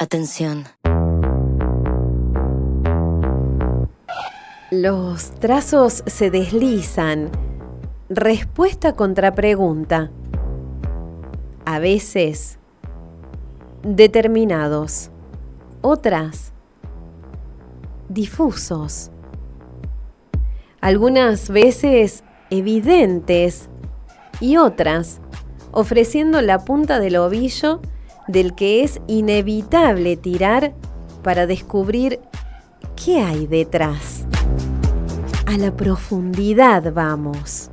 Atención. Los trazos se deslizan. Respuesta contra pregunta. A veces determinados. Otras difusos. Algunas veces evidentes y otras ofreciendo la punta del ovillo del que es inevitable tirar para descubrir qué hay detrás. A la profundidad vamos.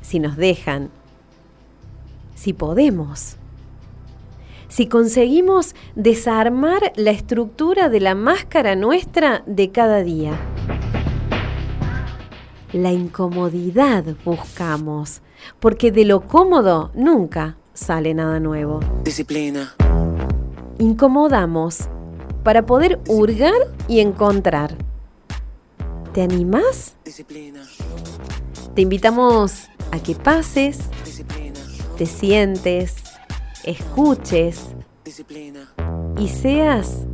Si nos dejan, si podemos, si conseguimos desarmar la estructura de la máscara nuestra de cada día. La incomodidad buscamos, porque de lo cómodo nunca sale nada nuevo. Disciplina. Incomodamos para poder hurgar y encontrar. ¿Te animás? Disciplina. Te invitamos a que pases, Disciplina. te sientes, escuches Disciplina. y seas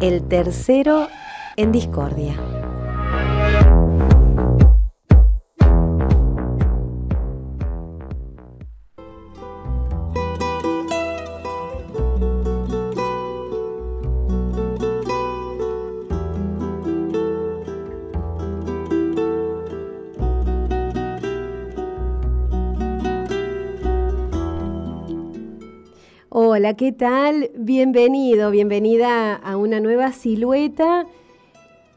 el tercero en discordia. Hola, ¿qué tal? Bienvenido, bienvenida a una nueva silueta.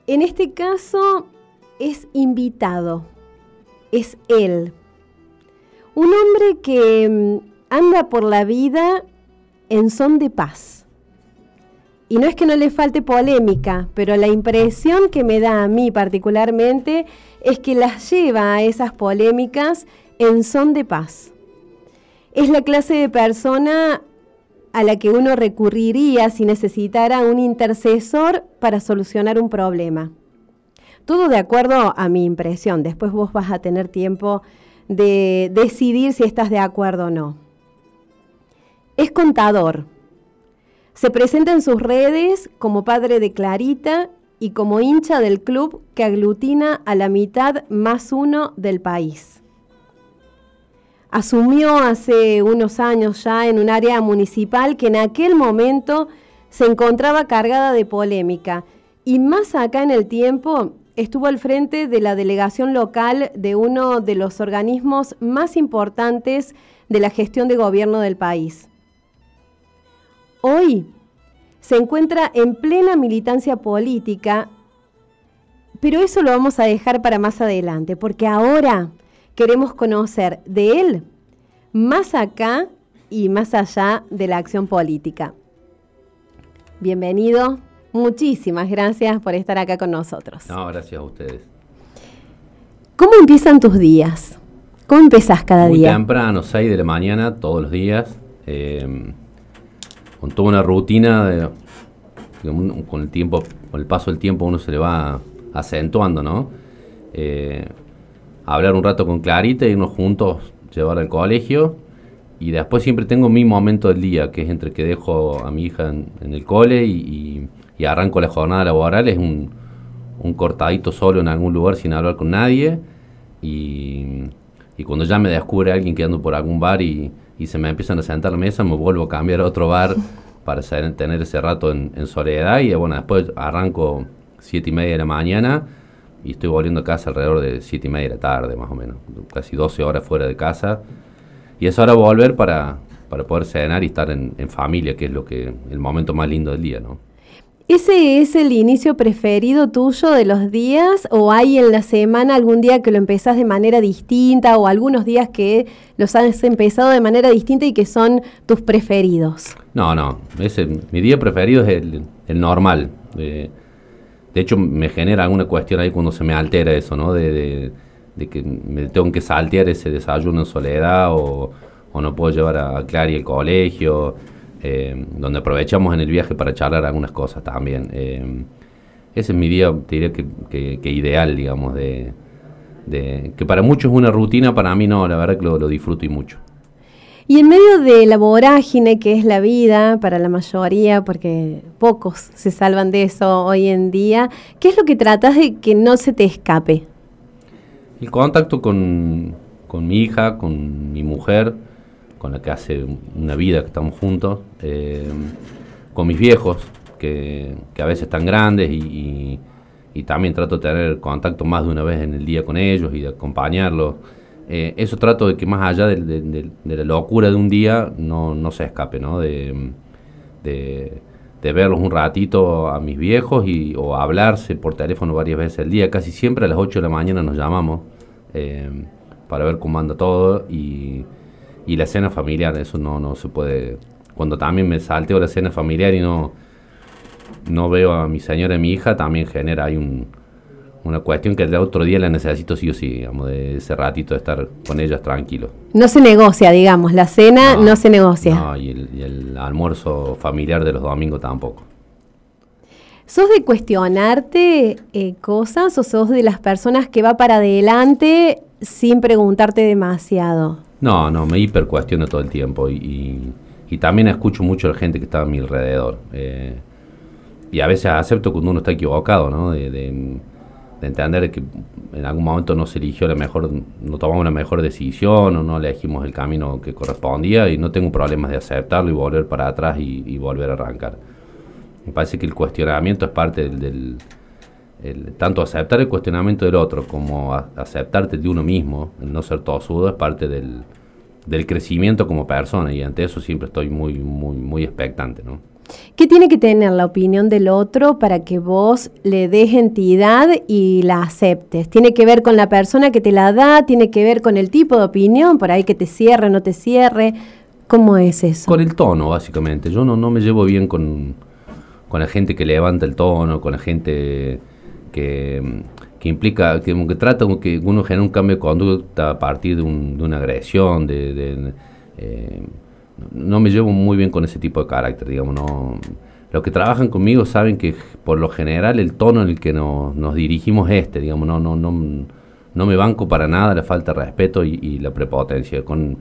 En este caso es invitado, es él. Un hombre que mm, anda por la vida en son de paz. Y no es que no le falte polémica, pero la impresión que me da a mí particularmente es que las lleva a esas polémicas en son de paz. Es la clase de persona a la que uno recurriría si necesitara un intercesor para solucionar un problema. Todo de acuerdo a mi impresión. Después vos vas a tener tiempo de decidir si estás de acuerdo o no. Es contador. Se presenta en sus redes como padre de Clarita y como hincha del club que aglutina a la mitad más uno del país asumió hace unos años ya en un área municipal que en aquel momento se encontraba cargada de polémica y más acá en el tiempo estuvo al frente de la delegación local de uno de los organismos más importantes de la gestión de gobierno del país. Hoy se encuentra en plena militancia política, pero eso lo vamos a dejar para más adelante, porque ahora queremos conocer de él más acá y más allá de la acción política. Bienvenido, muchísimas gracias por estar acá con nosotros. No, gracias a ustedes. ¿Cómo empiezan tus días? ¿Cómo empezás cada Muy día? temprano, 6 de la mañana, todos los días, eh, con toda una rutina, de, con el tiempo, con el paso del tiempo uno se le va acentuando, ¿no? Eh, hablar un rato con Clarita, irnos juntos, llevarla al colegio, y después siempre tengo mi momento del día, que es entre que dejo a mi hija en, en el cole y, arranco la jornada laboral, es un, un cortadito solo en algún lugar sin hablar con nadie, y, y cuando ya me descubre alguien que ando por algún bar y, y se me empiezan a sentar a la mesa, me vuelvo a cambiar a otro bar para ser- tener ese rato en, en soledad. Y bueno, después arranco siete y media de la mañana y estoy volviendo a casa alrededor de siete y media de la tarde más o menos, casi 12 horas fuera de casa y es hora de volver para, para poder cenar y estar en, en familia, que es lo que el momento más lindo del día, ¿no? ¿Ese es el inicio preferido tuyo de los días o hay en la semana algún día que lo empezás de manera distinta o algunos días que los has empezado de manera distinta y que son tus preferidos? No, no, ese, mi día preferido es el, el normal. eh, de hecho, me genera alguna cuestión ahí cuando se me altera eso, ¿no? De, de- que me tengo que saltear ese desayuno en soledad o, no puedo llevar a Clary al colegio, eh, donde aprovechamos en el viaje para charlar algunas cosas también. eh, ese es mi día, te diría que, que- ideal, digamos, de, de- que para muchos es una rutina, para mí no, la verdad que lo disfruto y mucho. Y en medio de la vorágine que es la vida para la mayoría, porque pocos se salvan de eso hoy en día, ¿qué es lo que tratas de que no se te escape? El contacto con, con mi hija, con mi mujer, con la que hace una vida que estamos juntos, eh, con mis viejos, que, que, a veces están grandes y, y, también trato de tener contacto más de una vez en el día con ellos y de acompañarlos. Eh, eso trato de que más allá de, la locura de un día no, no se escape, ¿no? De, verlos un ratito a mis viejos y, o hablarse por teléfono varias veces al día. Casi siempre a las 8 de la mañana nos llamamos eh, para ver cómo anda todo y, y la cena familiar, eso no, no se puede... Cuando también me salteo la cena familiar y no, no veo a mi señora y mi hija, también genera ahí un, una cuestión que el otro día la necesito sí o sí, digamos, de ese ratito de estar con ellas tranquilo. No se negocia, digamos, la cena no, se negocia. No, y el, y el, almuerzo familiar de los domingos tampoco. ¿Sos de cuestionarte eh, cosas o sos de las personas que va para adelante sin preguntarte demasiado? No, no, me hiper cuestiono todo el tiempo y, y, y también escucho mucho a la gente que está a mi alrededor. Eh, y a veces acepto cuando uno está equivocado, ¿no? De, de, de, entender que en algún momento no se eligió la mejor, no tomamos una mejor decisión o no elegimos el camino que correspondía y no tengo problemas de aceptarlo y volver para atrás y, y volver a arrancar. Me parece que el cuestionamiento es parte del, del el, tanto aceptar el cuestionamiento del otro como a, aceptarte de uno mismo, el no ser tosudo, es parte del, del crecimiento como persona y ante eso siempre estoy muy, muy, muy expectante, ¿no? ¿Qué tiene que tener la opinión del otro para que vos le des entidad y la aceptes? ¿Tiene que ver con la persona que te la da? ¿Tiene que ver con el tipo de opinión? ¿Por ahí que te cierre, no te cierre? ¿Cómo es eso? Con el tono, básicamente. Yo no, no me llevo bien con, con la gente que levanta el tono, con la gente que, que implica, que, que trata que uno genera un cambio de conducta a partir de, un, de una agresión, de... de eh, no me llevo muy bien con ese tipo de carácter, digamos, no... Los que trabajan conmigo saben que por lo general el tono en el que nos, dirigimos es este, digamos, no, no, no, no me banco para nada la falta de respeto y, y la prepotencia. Con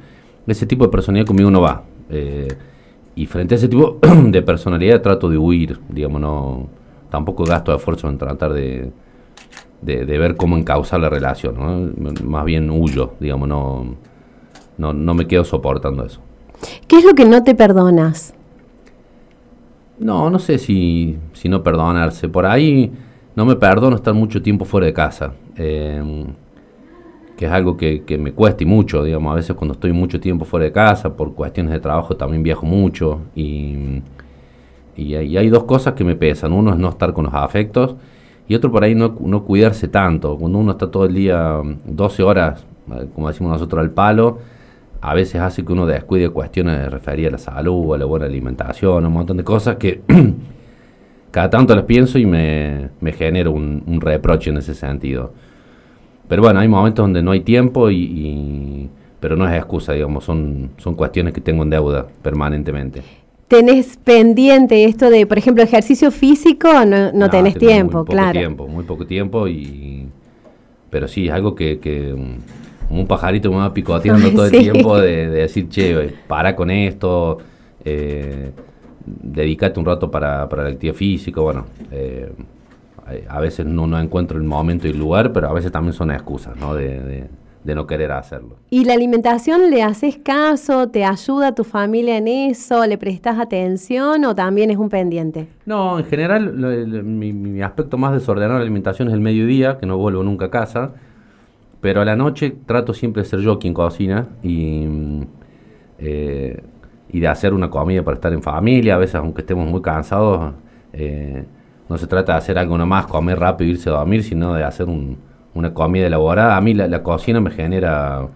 ese tipo de personalidad conmigo no va. Eh, y frente a ese tipo de personalidad trato de huir, digamos, no tampoco gasto esfuerzo en tratar de, de, ver cómo encauzar la relación, más bien huyo, digamos, no, no, no me quedo soportando eso. ¿Qué es lo que no te perdonas? No, no sé si, si no perdonarse. Por ahí no me perdono estar mucho tiempo fuera de casa. Eh, que es algo que, me cuesta y mucho, digamos, a veces cuando estoy mucho tiempo fuera de casa, por cuestiones de trabajo también viajo mucho y, y, y hay dos cosas que me pesan. Uno es no estar con los afectos y otro por ahí no, no cuidarse tanto. Cuando uno está todo el día 12 horas, como decimos nosotros, al palo, a veces hace que uno descuide cuestiones referidas a la salud, a la buena alimentación, un montón de cosas que cada tanto las pienso y me, me genero un, un, reproche en ese sentido. Pero bueno, hay momentos donde no hay tiempo y, y pero no es excusa, digamos, son, son cuestiones que tengo en deuda permanentemente. ¿Tenés pendiente esto de, por ejemplo, ejercicio físico? No, no, no tenés tiempo, muy poco claro. tiempo, muy poco tiempo y... Pero sí, es algo que, que como un pajarito me va picoteando todo el tiempo de, de, decir, che, para con esto, eh, dedícate un rato para, para la actividad física, bueno, eh, a veces no, no encuentro el momento y el lugar, pero a veces también son excusas, ¿no? De, de, de, no querer hacerlo. ¿Y la alimentación le haces caso? ¿Te ayuda a tu familia en eso? ¿Le prestas atención o también es un pendiente? No, en general lo, mi, mi aspecto más desordenado de la alimentación es el mediodía, que no vuelvo nunca a casa. Pero a la noche trato siempre de ser yo quien cocina y, eh, y de hacer una comida para estar en familia. A veces, aunque estemos muy cansados, eh, no se trata de hacer algo nomás, comer rápido irse a dormir, sino de hacer un, una comida elaborada. A mí la, cocina me genera,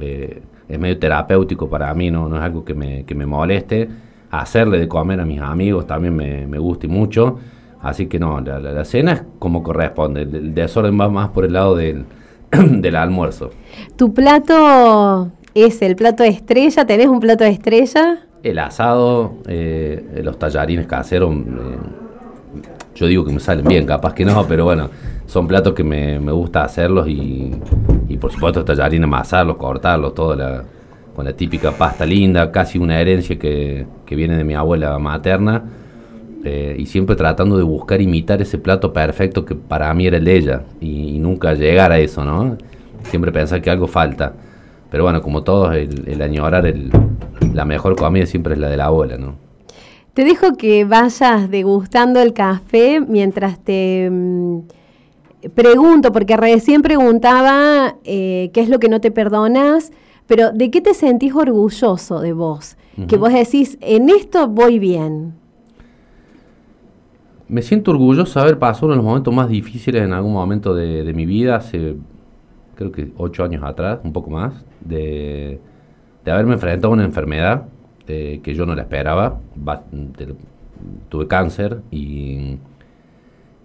eh, es medio terapéutico para mí, no, no es algo que me, que me moleste. Hacerle de comer a mis amigos también me, me gusta y mucho. Así que no, la, la, la cena es como corresponde. El, el desorden va más por el lado del del almuerzo. ¿Tu plato es el plato de estrella? ¿Tenés un plato de estrella? El asado, eh, los tallarines caseros, eh, yo digo que me salen bien, capaz que no, pero bueno, son platos que me, me gusta hacerlos y, y, por supuesto tallarines amasarlos, cortarlos, toda la, con la típica pasta linda, casi una herencia que, que viene de mi abuela materna, eh, y siempre tratando de buscar imitar ese plato perfecto que para mí era el de ella, y, nunca llegar a eso, ¿no? Siempre pensar que algo falta. Pero bueno, como todos, el, el añorar el, la mejor comida siempre es la de la abuela, ¿no? Te dejo que vayas degustando el café mientras te mm, pregunto, porque recién preguntaba eh, qué es lo que no te perdonas, pero ¿de qué te sentís orgulloso de vos? Que vos decís, en esto voy bien. Me siento orgulloso de haber pasado uno de los momentos más difíciles en algún momento de, mi vida, hace creo que ocho años atrás, un poco más, de, de haberme enfrentado a una enfermedad eh, que yo no la esperaba. tuve cáncer y,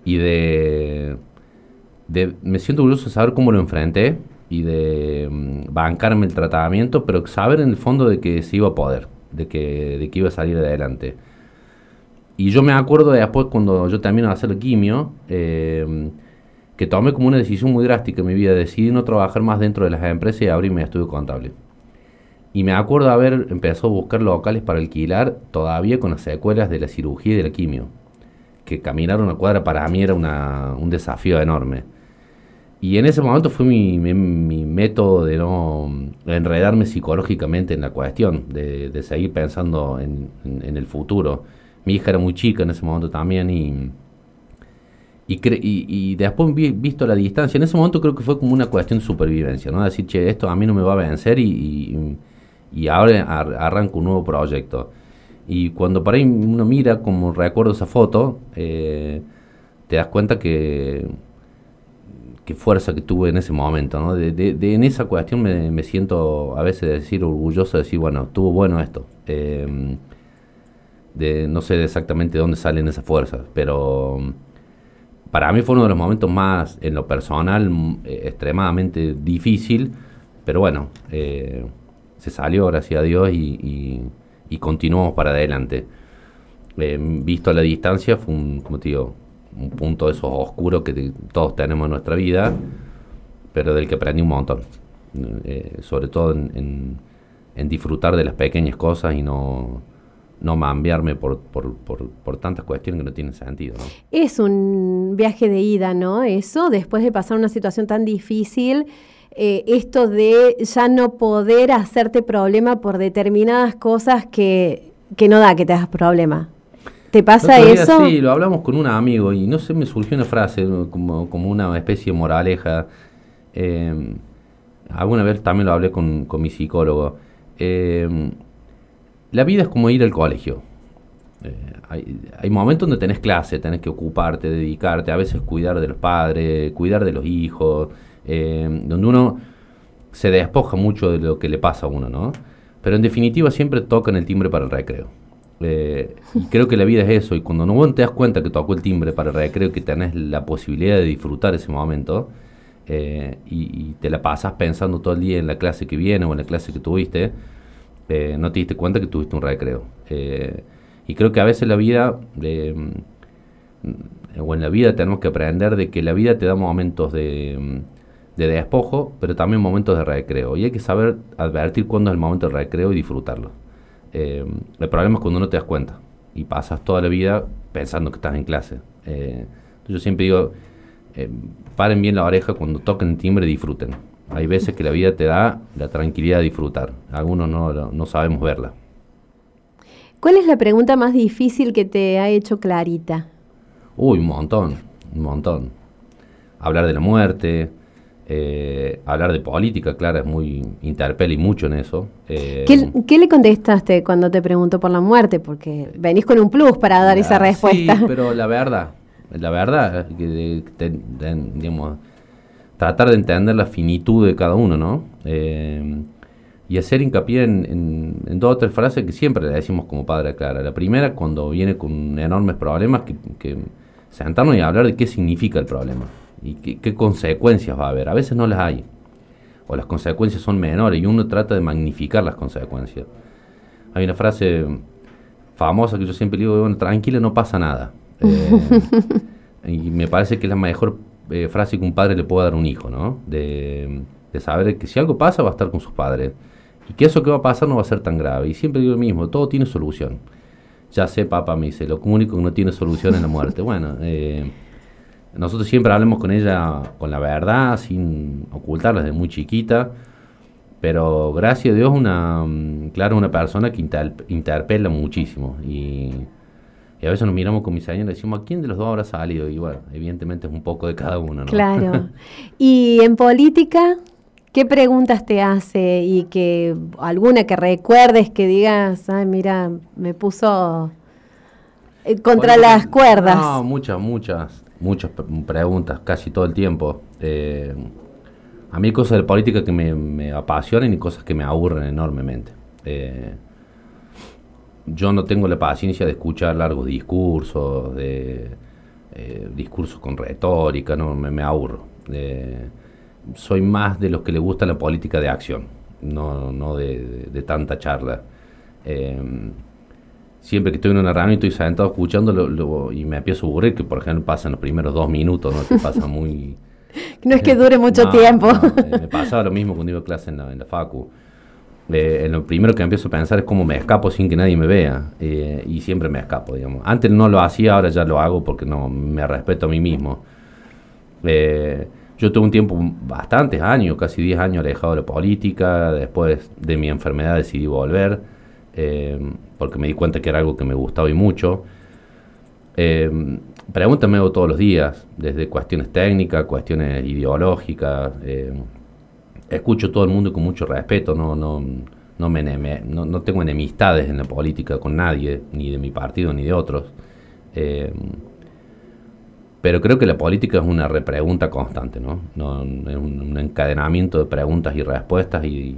y de, Me siento orgulloso de saber cómo lo enfrenté y de mm, bancarme el tratamiento, pero saber en el fondo de que se iba a poder, de que, de que iba a salir adelante. Y yo me acuerdo de después cuando yo termino de hacer el quimio, eh, que tomé como una decisión muy drástica en mi vida, decidí no trabajar más dentro de las empresas y abrir mi estudio contable. Y me acuerdo haber empezado a buscar locales para alquilar todavía con las secuelas de la cirugía y de la quimio. Que caminar una cuadra para mí era un desafío enorme. Y en ese momento fue mi, método de no enredarme psicológicamente en la cuestión, de, seguir pensando en, el futuro. Mi hija era muy chica en ese momento también y, y, después visto la distancia, en ese momento creo que fue como una cuestión de supervivencia, ¿no? Decir, che, esto a mí no me va a vencer y y ahora arranco un nuevo proyecto. Y cuando por ahí uno mira, como recuerdo esa foto, eh, te das cuenta que qué fuerza que tuve en ese momento, ¿no? De, de, en esa cuestión me, siento a veces decir orgulloso de decir, bueno, estuvo bueno esto. Em, de, no sé exactamente de dónde salen esas fuerzas, pero para mí fue uno de los momentos más, en lo personal, eh, extremadamente difícil, pero bueno, eh, se salió, gracias a Dios, y, y, continuamos para adelante. Eh, visto a la distancia, fue un, como te digo, un punto de esos oscuros que todos tenemos en nuestra vida, pero del que aprendí un montón. Sobre todo en, en, disfrutar de las pequeñas cosas y no, no mambiarme por, por, por, por, tantas cuestiones que no tienen sentido. Es un viaje de ida, ¿no? Eso, después de pasar una situación tan difícil eh, esto de ya no poder hacerte problema por determinadas cosas que, no da que te hagas problema. ¿Te pasa eso? Sí, lo hablamos con un amigo y no sé, me surgió una frase como, una especie de moraleja. Eh, alguna vez también lo hablé con, mi psicólogo. Eh, la vida es como ir al colegio. hay, hay, momentos donde tenés clase, tenés que ocuparte, dedicarte, a veces cuidar de los padres, cuidar de los hijos, eh, donde uno se despoja mucho de lo que le pasa a uno, ¿no? Pero en definitiva siempre tocan el timbre para el recreo. Eh, y creo que la vida es eso, y cuando no te das cuenta que tocó el timbre para el recreo, que tenés la posibilidad de disfrutar ese momento, eh, y, te la pasas pensando todo el día en la clase que viene o en la clase que tuviste, no te diste cuenta que tuviste un recreo. y creo que a veces la vida, o en la vida tenemos que aprender de que la vida te da momentos de de despojo, pero también momentos de recreo. Y hay que saber advertir cuándo es el momento de recreo y disfrutarlo. Eh, el problema es cuando no te das cuenta y pasas toda la vida pensando que estás en clase. Eh, yo siempre digo, eh, paren bien la oreja cuando toquen timbre y disfruten. Hay veces que la vida te da la tranquilidad de disfrutar. Algunos no, no sabemos verla. ¿Cuál es la pregunta más difícil que te ha hecho Clarita? Uy, un montón, un montón. Hablar de la muerte, eh, hablar de política, claro, es muy interpela y mucho en eso. Eh, ¿Qué, le contestaste cuando te preguntó por la muerte? Porque venís con un plus para dar esa respuesta. Sí, pero la verdad, la verdad, que digamos, tratar de entender la finitud de cada uno, ¿no? Eh, y hacer hincapié en, dos o tres frases que siempre le decimos como padre Clara. La primera, cuando viene con enormes problemas, que, que sentarnos y hablar de qué significa el problema y qué, consecuencias va a haber. A veces no las hay, o las consecuencias son menores y uno trata de magnificar las consecuencias. Hay una frase famosa que yo siempre digo, bueno, tranquilo, no pasa nada. Eh, y me parece que es la mejor eh, frase que un padre le puede dar a un hijo, ¿no? De, saber que si algo pasa va a estar con sus padres. y que eso que va a pasar no va a ser tan grave. Y siempre digo lo mismo, todo tiene solución. Ya sé, papá me dice, lo único que no tiene solución es la muerte. Bueno, eh, nosotros siempre hablamos con ella con la verdad, sin ocultarla desde muy chiquita. Pero gracias a Dios, una, mm, claro, una persona que interpela muchísimo. Y, a veces nos miramos con mis años y decimos, ¿a quién de los dos habrá salido? Y bueno, evidentemente es un poco de cada uno, ¿no? Claro. ¿Y en política? ¿Qué preguntas te hace y que alguna que recuerdes que digas, ay, mira, me puso eh, contra las cuerdas? No, muchas, muchas, muchas preguntas, casi todo el tiempo. Eh, a mí hay cosas de política que me, apasionan y cosas que me aburren enormemente. Eh, yo no tengo la paciencia de escuchar largos discursos, de discursos con retórica, no me, me aburro soy más de los que le gusta la política de acción, no, de, tanta charla. Em, siempre que estoy en una reunión y estoy sentado escuchando y me empiezo a aburrir, que por ejemplo pasan los primeros dos minutos, ¿no? Te pasa muy... no es que dure mucho tiempo. Eh, me pasaba lo mismo cuando iba a clase en la, en la facu. Eh, lo primero que empiezo a pensar es cómo me escapo sin que nadie me vea. Eh, y siempre me escapo, digamos. Antes no lo hacía, ahora ya lo hago porque no me respeto a mí mismo. Eh, yo tuve un tiempo, bastantes años, casi 10 años alejado de la política, después de mi enfermedad decidí volver, eh, porque me di cuenta que era algo que me gustaba y mucho. Eh, pregúntame todos los días, desde cuestiones técnicas, cuestiones ideológicas. Escucho todo el mundo con mucho respeto, no, no, no, me, no, no tengo enemistades en la política con nadie, ni de mi partido ni de otros. Eh, pero creo que la política es una repregunta constante, ¿no? no es un, encadenamiento de preguntas y respuestas y,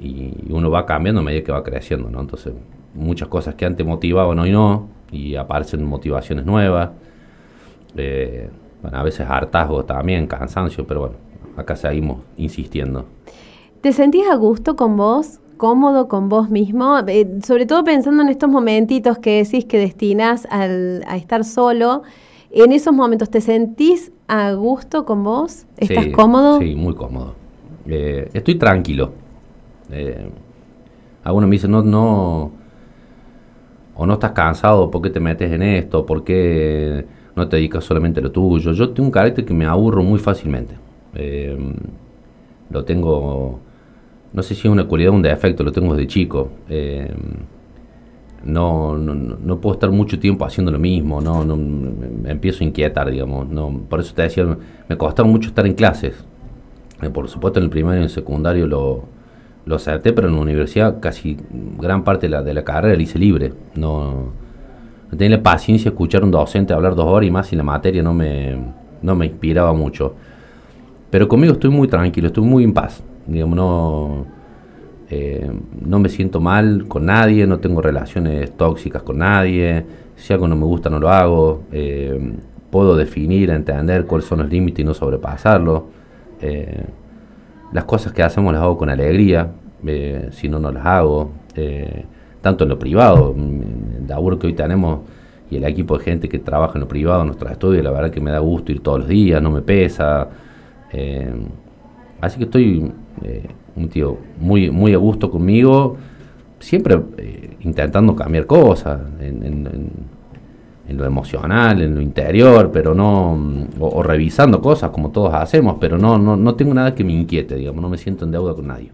y, uno va cambiando a medida que va creciendo, ¿no? Entonces, muchas cosas que antes motivaban hoy no, y aparecen motivaciones nuevas. Eh, bueno, a veces hartazgo también, cansancio, pero bueno, acá seguimos insistiendo. ¿Te sentís a gusto con vos? cómodo con vos mismo, eh, sobre todo pensando en estos momentitos que decís que destinas al, a estar solo, en esos momentos, ¿te sentís a gusto con vos? ¿Estás cómodo? Sí, muy cómodo. Eh, estoy tranquilo. Eh, algunos me dicen, no, no, o no estás cansado, ¿por qué te metes en esto? ¿Por qué no te dedicas solamente a lo tuyo? Yo tengo un carácter que me aburro muy fácilmente. Eh, lo tengo, no sé si es una cualidad o un defecto, lo tengo desde chico. Eh, no, no, no, puedo estar mucho tiempo haciendo lo mismo, no, no me empiezo a inquietar, digamos. No, por eso te decía, me costaba mucho estar en clases. Eh, por supuesto, en el primario y en el secundario lo, lo acerté, pero en la universidad casi gran parte de la, de la carrera la hice libre. No, no tenía la paciencia de escuchar a un docente hablar dos horas y más y la materia no me, no me inspiraba mucho. Pero conmigo estoy muy tranquilo, estoy muy en paz. Digamos, no eh, no me siento mal con nadie, no tengo relaciones tóxicas con nadie, si algo no me gusta no lo hago, eh, puedo definir, entender cuáles son los límites y no sobrepasarlos. Eh, las cosas que hacemos las hago con alegría, si no, no las hago. tanto en lo privado, el laburo que hoy tenemos y el equipo de gente que trabaja en lo privado, en nuestros estudios, la verdad que me da gusto ir todos los días, no me pesa. Así que estoy un tío muy, muy a gusto conmigo, siempre eh, intentando cambiar cosas en, lo emocional, en lo interior, pero no, o, revisando cosas como todos hacemos, pero no, no, no tengo nada que me inquiete, digamos, no me siento en deuda con nadie.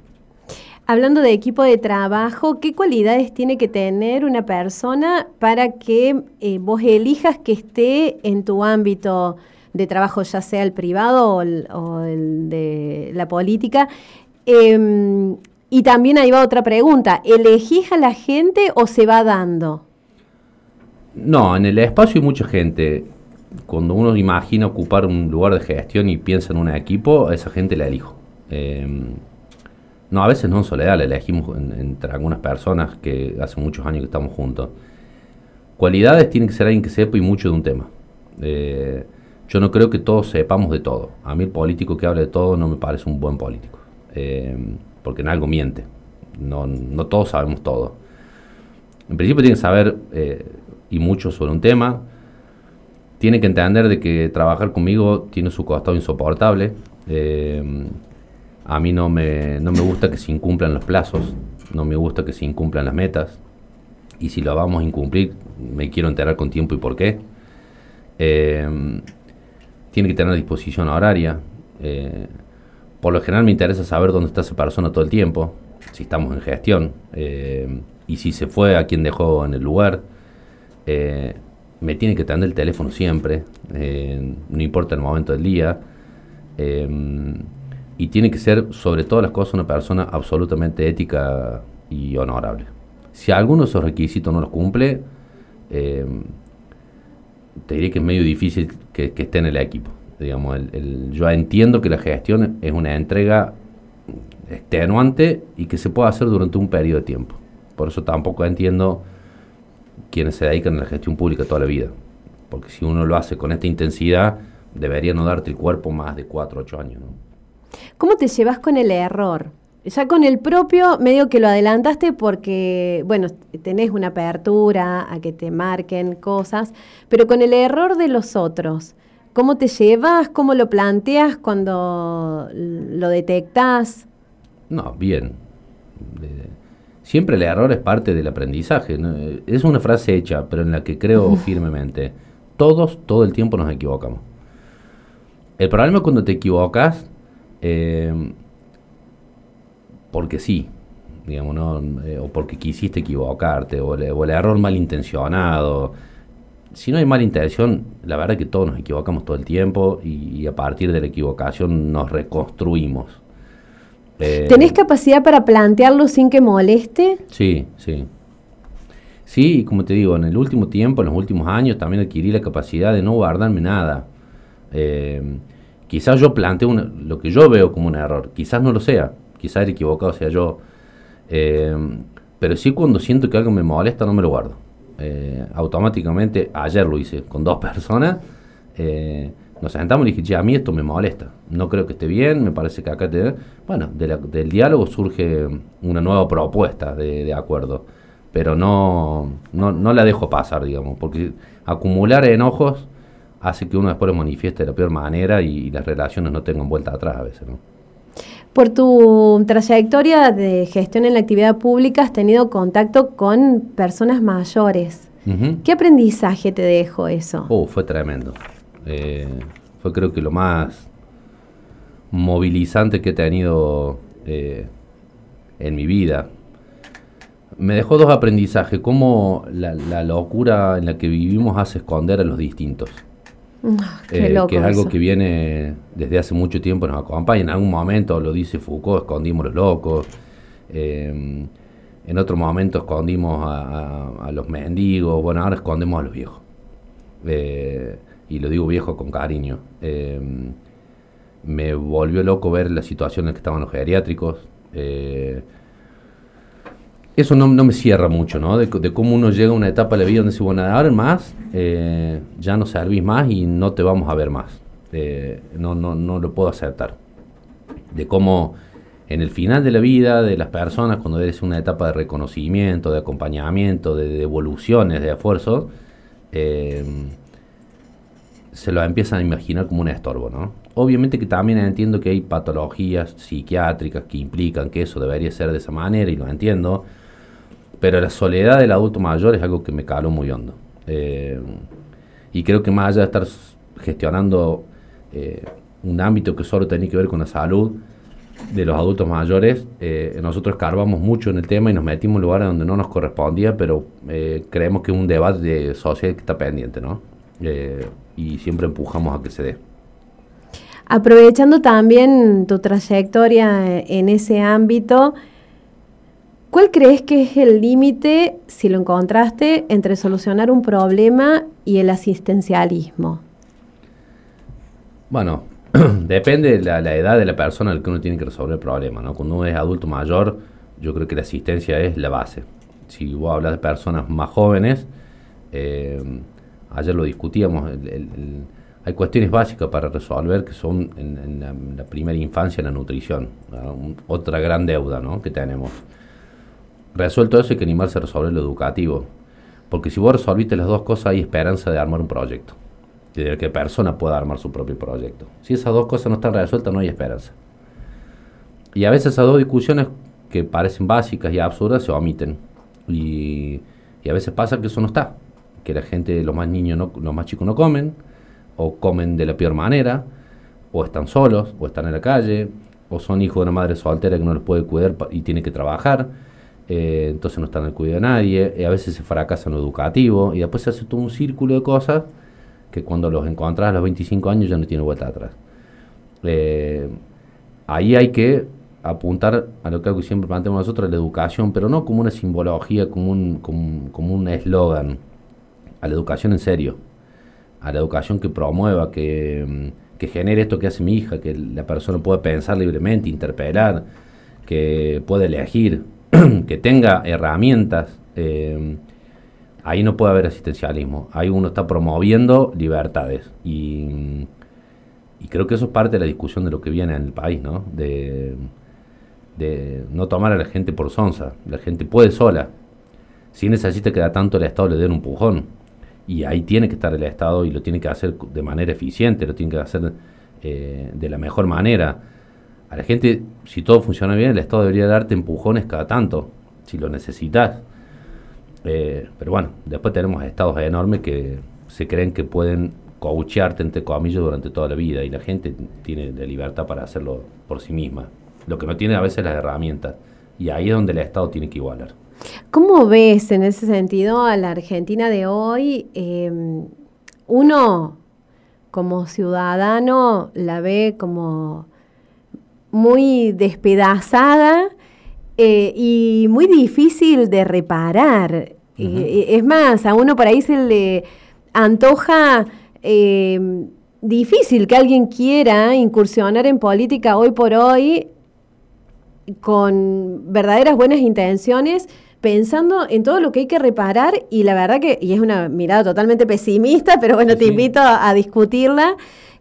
Hablando de equipo de trabajo, ¿qué cualidades tiene que tener una persona para que eh, vos elijas que esté en tu ámbito de trabajo, ya sea el privado o el de la política, Em, y también ahí va otra pregunta, ¿elegís a la gente o se va dando? No, en el espacio hay mucha gente. Cuando uno imagina ocupar un lugar de gestión y piensa en un equipo, esa gente la elijo. Em, no, a veces no en soledad, la elegimos entre algunas personas que hace muchos años que estamos juntos. Cualidades tiene que ser alguien que sepa y mucho de un tema. Eh, yo no creo que todos sepamos de todo. A mí el político que hable de todo no me parece un buen político. Eh, porque en algo miente. No, no, todos sabemos todo. En principio tiene que saber eh, y mucho sobre un tema. Tiene que entender de que trabajar conmigo tiene su costado insoportable. Eh, A mí no me, no me gusta que se incumplan los plazos, no me gusta que se incumplan las metas. Y si lo vamos a incumplir, me quiero enterar con tiempo y por qué. Tiene que tener disposición horaria. Eh, por lo general me interesa saber dónde está esa persona todo el tiempo, si estamos en gestión, eh, y si se fue a quien dejó en el lugar. me tiene que tener el teléfono siempre, no importa el momento del día. y tiene que ser, sobre todas las cosas, una persona absolutamente ética y honorable. Si alguno de esos requisitos no los cumple, te diría que es medio difícil que, esté en el equipo. Digamos, yo entiendo que la gestión es una entrega extenuante y que se puede hacer durante un periodo de tiempo. Por eso tampoco entiendo quienes se dedican a la gestión pública toda la vida. Porque si uno lo hace con esta intensidad, debería no darte el cuerpo más de 4 o 8 años. ¿Cómo te llevas con el error? Ya con el propio, medio que lo adelantaste porque, bueno, tenés una apertura a que te marquen cosas, pero con el error de los otros, ¿cómo te llevas? ¿Cómo lo planteas cuando lo detectas? No, bien. Siempre el error es parte del aprendizaje. Es una frase hecha, pero en la que creo firmemente. Todos, todo el tiempo nos equivocamos. El problema es cuando te equivocas. Eh, porque sí, digamos, ¿no? Eh, o porque quisiste equivocarte, o, el error malintencionado. Si no hay mala intención, la verdad es que todos nos equivocamos todo el tiempo y, a partir de la equivocación nos reconstruimos. Eh, ¿Tenés capacidad para plantearlo sin que moleste? Sí, sí. Sí, y como te digo, en el último tiempo, en los últimos años, también adquirí la capacidad de no guardarme nada. Eh, quizás yo planteo lo que yo veo como un error, quizás no lo sea, quizás el equivocado sea yo. Eh, pero sí cuando siento que algo me molesta no me lo guardo. Eh, automáticamente, ayer lo hice con dos personas, eh, nos sentamos y dije, a mí esto me molesta, no creo que esté bien, me parece que acá te... Bueno, del diálogo surge una nueva propuesta de, acuerdo, pero no, no, no, la dejo pasar, digamos, porque acumular enojos hace que uno después lo manifieste de la peor manera y, y las relaciones no tengan vuelta atrás a veces, ¿no? Por tu trayectoria de gestión en la actividad pública has tenido contacto con personas mayores. ¿Qué aprendizaje te dejó eso? Oh, fue tremendo. Eh, fue creo que lo más movilizante que he tenido eh, en mi vida. Me dejó dos aprendizajes, cómo la locura en la que vivimos hace esconder a los distintos. Eh, que es algo que viene desde hace mucho tiempo, nos acompaña. En algún momento lo dice Foucault, escondimos los locos. Em, en otro momento escondimos a, los mendigos. Bueno, ahora escondemos a los viejos. Eh, y lo digo viejo con cariño. Me volvió loco ver la situación en la que estaban los geriátricos. Eso no, me cierra mucho, ¿no? De, cómo uno llega a una etapa de la vida donde dice, bueno, ahora más, eh, ya no servís más y no te vamos a ver más. Eh, no, no, no lo puedo aceptar. De cómo en el final de la vida de las personas, cuando eres una etapa de reconocimiento, de acompañamiento, de devoluciones, de esfuerzo, eh, se lo empiezan a imaginar como un estorbo, ¿no? Obviamente que también entiendo que hay patologías psiquiátricas que implican que eso debería ser de esa manera y lo entiendo, pero la soledad del adulto mayor es algo que me caló muy hondo. Eh, y creo que más allá de estar gestionando eh, un ámbito que solo tenía que ver con la salud de los adultos mayores, eh, nosotros escarbamos mucho en el tema y nos metimos en lugares donde no nos correspondía, pero creemos que es un debate social que está pendiente, ¿no? y siempre empujamos a que se dé. Aprovechando también tu trayectoria en ese ámbito, ¿Cuál crees que es el límite, si lo encontraste, entre solucionar un problema y el asistencialismo? Bueno, depende de la, edad de la persona al que uno tiene que resolver el problema. ¿no? Cuando uno es adulto mayor, yo creo que la asistencia es la base. Si vos hablas de personas más jóvenes, eh, ayer lo discutíamos, hay cuestiones básicas para resolver que son en, la, primera infancia la nutrición, otra gran deuda ¿no? que tenemos. Resuelto eso hay que animarse a resolver lo educativo. Porque si vos resolviste las dos cosas hay esperanza de armar un proyecto. Y de que persona pueda armar su propio proyecto. Si esas dos cosas no están resueltas no hay esperanza. Y a veces esas dos discusiones que parecen básicas y absurdas se omiten. Y, a veces pasa que eso no está, que la gente, los más niños, no, los más chicos no comen, o comen de la peor manera, o están solos, o están en la calle, o son hijos de una madre soltera que no los puede cuidar y tiene que trabajar, eh, entonces no están el cuidado de nadie, y a veces se fracasa en lo educativo, y después se hace todo un círculo de cosas que cuando los encuentras a los 25 años ya no tiene vuelta atrás. Eh, ahí hay que apuntar a lo que siempre planteamos nosotros, la educación, pero no como una simbología, como un como, un eslogan, a la educación en serio, a la educación que promueva, que, que genere esto que hace mi hija, que la persona pueda pensar libremente, interpelar, que pueda elegir, que tenga herramientas. Eh, ahí no puede haber asistencialismo, ahí uno está promoviendo libertades y, y creo que eso es parte de la discusión de lo que viene en el país, ¿no? De, de no tomar a la gente por sonza. La gente puede sola. Si necesita que da tanto el Estado le dé un empujón. Y ahí tiene que estar el Estado y lo tiene que hacer de manera eficiente, lo tiene que hacer eh, de la mejor manera. A la gente, si todo funciona bien, el Estado debería darte empujones cada tanto, si lo necesitas. Eh, pero bueno, después tenemos estados enormes que se creen que pueden coachearte, entre comillas, durante toda la vida y la gente tiene la libertad para hacerlo por sí misma. Lo que no tiene a veces las herramientas. Y ahí es donde el Estado tiene que igualar. ¿Cómo ves en ese sentido a la Argentina de hoy? Em, uno, como ciudadano, la ve como muy despedazada eh, y muy difícil de reparar. es más, a uno por ahí se le antoja difícil que alguien quiera incursionar en política hoy por hoy con verdaderas buenas intenciones, pensando en todo lo que hay que reparar y la verdad que, y es una mirada totalmente pesimista, pero bueno, te invito a, discutirla.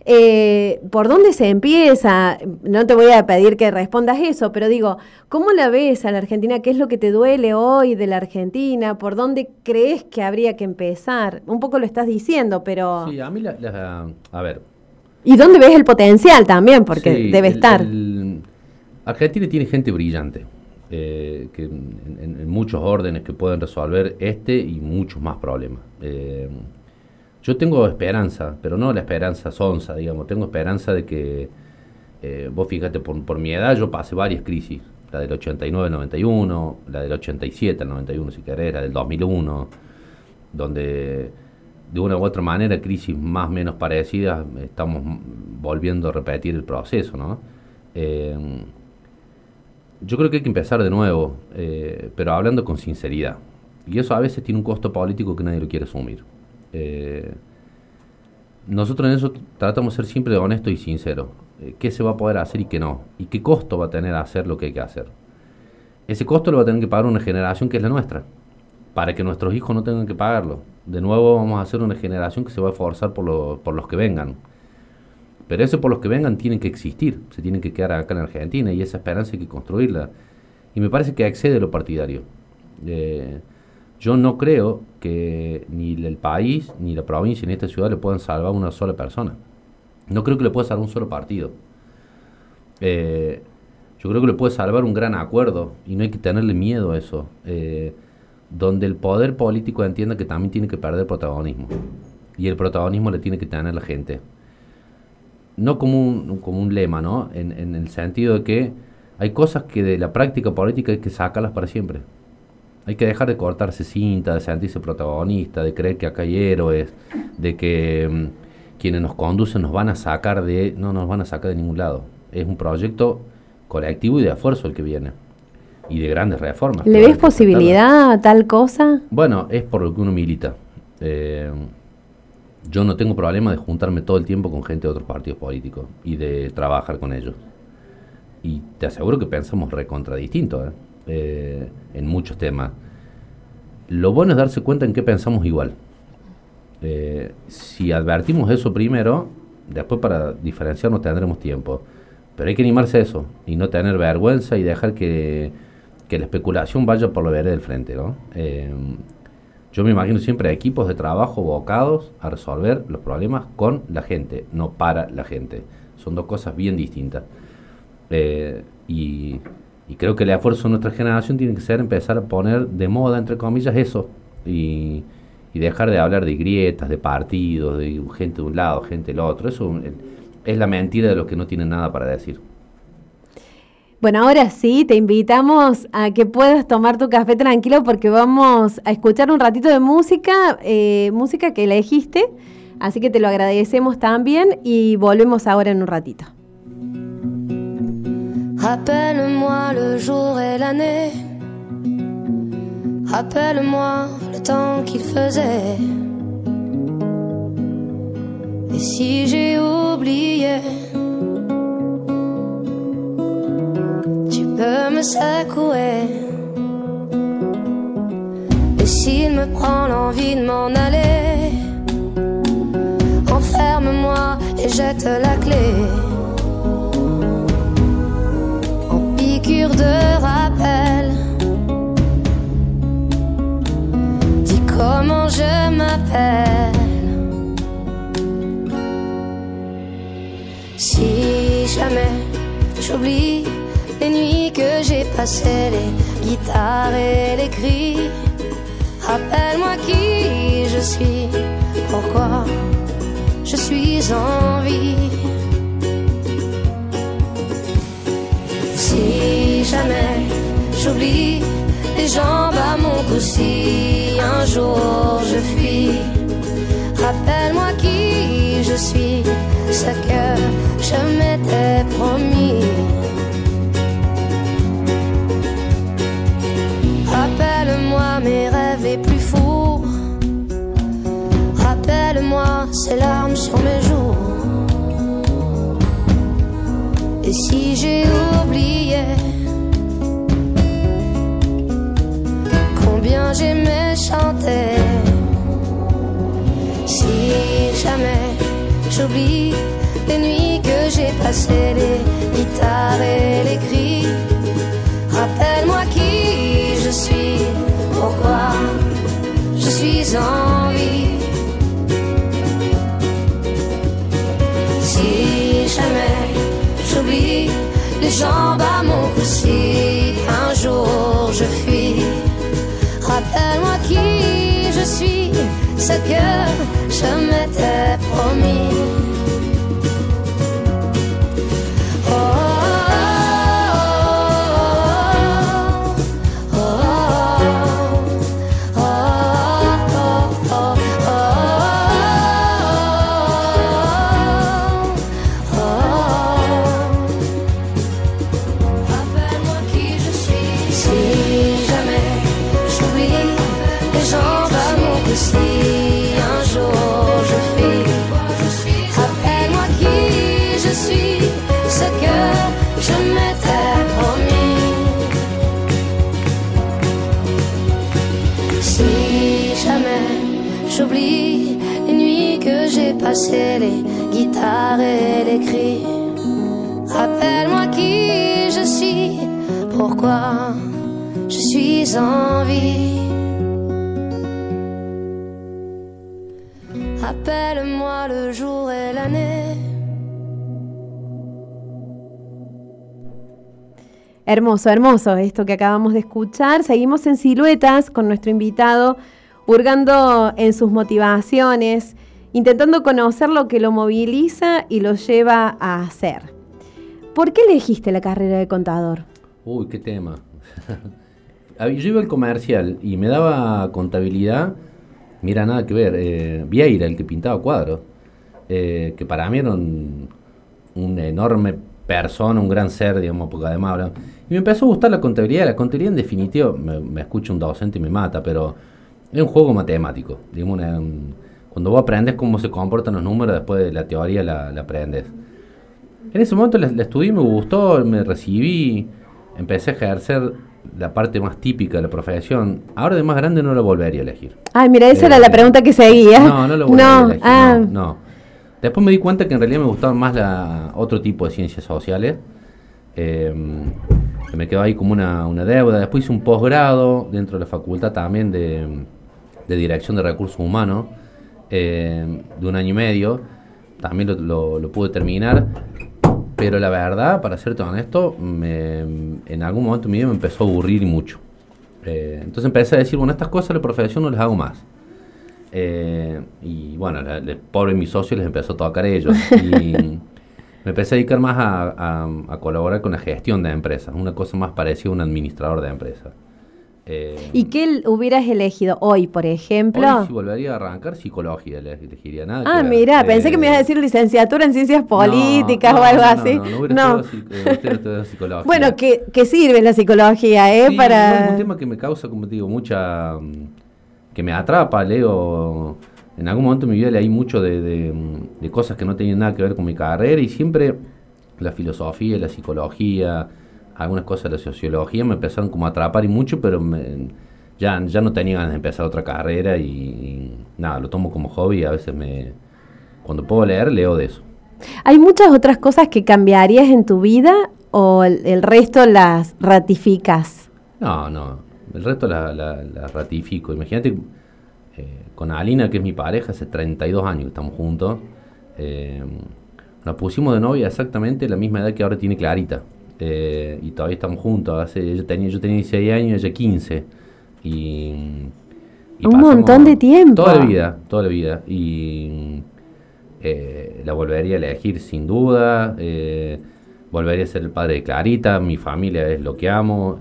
Eh, ¿Por dónde se empieza? No te voy a pedir que respondas eso, pero digo, ¿cómo la ves a la Argentina? ¿Qué es lo que te duele hoy de la Argentina? ¿Por dónde crees que habría que empezar? Un poco lo estás diciendo, pero... Sí, a mí la... a ver. ¿Y dónde ves el potencial también? Porque debe estar. Argentina tiene gente brillante, eh, que en, muchos órdenes que pueden resolver este y muchos más problemas. Eh, yo tengo esperanza, pero no la esperanza sonsa, digamos, tengo esperanza de que, eh, vos fíjate, por, mi edad yo pasé varias crisis, la del 89-91, la del 87-91 si querés, la del 2001, donde de una u otra manera crisis más o menos parecidas estamos volviendo a repetir el proceso, ¿no? Yo creo que hay que empezar de nuevo, eh, pero hablando con sinceridad. Y eso a veces tiene un costo político que nadie lo quiere asumir. Eh, nosotros en eso tratamos de ser siempre honestos y sinceros. Eh, ¿Qué se va a poder hacer y qué no? ¿Y qué costo va a tener hacer lo que hay que hacer? Ese costo lo va a tener que pagar una generación que es la nuestra, para que nuestros hijos no tengan que pagarlo. De nuevo vamos a hacer una generación que se va a esforzar por, por los que vengan pero eso por los que vengan tienen que existir, se tienen que quedar acá en Argentina y esa esperanza hay que construirla. Y me parece que excede lo partidario. Eh, yo no creo que ni el país, ni la provincia, ni esta ciudad le puedan salvar a una sola persona. No creo que le pueda salvar un solo partido. Eh, yo creo que le puede salvar un gran acuerdo y no hay que tenerle miedo a eso. Eh, donde el poder político entienda que también tiene que perder protagonismo. Y el protagonismo le tiene que tener la gente no como un, como un lema, ¿no? En, en, el sentido de que hay cosas que de la práctica política hay que sacarlas para siempre. Hay que dejar de cortarse cinta, de sentirse protagonista, de creer que acá hay héroes, de que mm, quienes nos conducen nos van a sacar de... No nos van a sacar de ningún lado. Es un proyecto colectivo y de esfuerzo el que viene. Y de grandes reformas. ¿Le ves posibilidad a tal cosa? Bueno, es por lo que uno milita. Eh, yo no tengo problema de juntarme todo el tiempo con gente de otros partidos políticos y de trabajar con ellos. Y te aseguro que pensamos recontradistinto ¿eh? Eh, en muchos temas. Lo bueno es darse cuenta en qué pensamos igual. Eh, si advertimos eso primero, después para diferenciarnos tendremos tiempo. Pero hay que animarse a eso y no tener vergüenza y dejar que, que la especulación vaya por la vereda del frente. ¿no? Eh, yo me imagino siempre equipos de trabajo bocados a resolver los problemas con la gente, no para la gente. Son dos cosas bien distintas. Eh, Y, y creo que el esfuerzo de nuestra generación tiene que ser empezar a poner de moda, entre comillas, eso. Y, y dejar de hablar de grietas, de partidos, de gente de un lado, gente del otro. Eso es- la mentira de los que no tienen nada para decir. Bueno, ahora sí, te invitamos a que puedas tomar tu café tranquilo porque vamos a escuchar un ratito de música, eh, música que elegiste, así que te lo agradecemos también y volvemos ahora en un ratito. Rappelle-moi le jour et l'année. Rappelle-moi le temps qu'il faisait. Et si j'ai oublié, tu peux me secouer. Et s'il me prend l'envie de m'en aller, enferme-moi et jette la clé. De rappel. Dis comment je m'appelle. Si jamais j'oublie les nuits que j'ai passées, les guitares et les cris, rappelle-moi qui je suis, pourquoi je suis en vie. Si jamais j'oublie les jambes à mon cou, si un jour je fuis, rappelle-moi qui je suis, ce que je m'étais promis. Rappelle-moi mes rêves les plus fous. Rappelle-moi ces larmes sur mes joues. Et si j'ai j'aimais chanter, si jamais j'oublie les nuits que j'ai passées, les guitares et les cris, rappelle-moi qui je suis, pourquoi je suis en vie. Si jamais j'oublie les jambes à mon cou, si un jour je qui je suis, ce que je m'étais promis. Jamais j'oublie les nuits que j'ai passées, les guitares et les cris. Rappelle-moi qui je suis, pourquoi je suis en vie. Rappelle-moi le jour et l'année. Hermoso, hermoso esto que acabamos de escuchar. Seguimos en siluetas con nuestro invitado, hurgando en sus motivaciones, intentando conocer lo que lo moviliza y lo lleva a hacer. ¿Por qué elegiste la carrera de contador? Uy, qué tema. Yo iba al comercial y me daba contabilidad. Mira, nada que ver. Eh, Vieira, el que pintaba cuadros. eh, que para mí era un, un enorme persona, un gran ser, digamos, porque además Y me empezó a gustar la contabilidad. La contabilidad, en definitiva, me, me escucha un docente y me mata, pero es un juego matemático. Digamos, una- un- cuando vos aprendes cómo se comportan los números, después de la teoría la, la aprendes. En ese momento la, la estudié, me gustó, me recibí, empecé a ejercer la parte más típica de la profesión. Ahora de más grande no lo volvería a elegir. Ay, mira, esa Eh, era la pregunta que seguía. No, no lo volvería a elegir. ah, No, no. Después me di cuenta que en realidad me gustaban más la, otro tipo de ciencias sociales. Eh, que me quedó ahí como una, una deuda. Después hice un posgrado dentro de la facultad también de, de Dirección de Recursos Humanos eh, de un año y medio. También lo, lo- lo pude terminar. Pero la verdad, para serte honesto, me- en algún momento mi vida me empezó a aburrir mucho. Eh, entonces empecé a decir, bueno, estas cosas de la profesión no las hago más. Eh, y bueno, la- el pobre mi socio les empezó a tocar ellos. Y me empecé a dedicar más a, a- a colaborar con la gestión de empresas, una cosa más parecida a un administrador de empresas. Eh, ¿Y qué hubieras elegido hoy, por ejemplo? Hoy si volvería a arrancar psicología, le elegiría nada. Ah, mira, pensé que me ibas a Eh, decir licenciatura en ciencias políticas no, o algo así. No, no, no eh, psicología. Bueno, que, que sirve la psicología, ¿eh? Sí, para... es un tema que me causa, como te digo, mucha... mm, que me atrapa, leo... En algún momento de mi vida leí mucho de, de, mm, de cosas que no tenían nada que ver con mi carrera y siempre la filosofía, la psicología, algunas cosas de la sociología me empezaron como a atrapar y mucho, pero me- ya, ya no tenía ganas de empezar otra carrera y, y nada, lo tomo como hobby a veces me... Cuando puedo leer, leo de eso. ¿Hay muchas otras cosas que cambiarías en tu vida o el, el resto las ratificas? No, no. El resto la, la- la ratifico. Imagínate, eh, con Alina, que es mi pareja, hace 32 años que estamos juntos. eh, nos pusimos de novia exactamente la misma edad que ahora tiene Clarita. Eh, y todavía estamos juntos. Hace, ella tenía, yo tenía 16 años, ella 15. Y, y Un montón de tiempo. Toda la vida, toda la vida. Y eh, la volvería a elegir sin duda. eh, volvería a ser el padre de Clarita. Mi familia es lo que amo.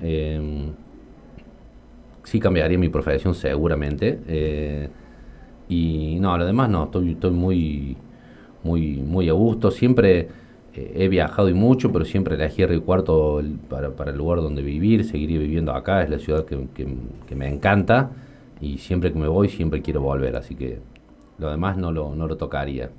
sí cambiaría mi profesión seguramente. y no, lo demás no, estoy, estoy muy, muy, muy a gusto. Siempre he viajado y mucho, pero siempre elegí Río Cuarto para, el lugar donde vivir. Seguiría viviendo acá, es la ciudad que, que- que me encanta. Y siempre que me voy, siempre quiero volver. Así que lo demás no lo, no lo tocaría.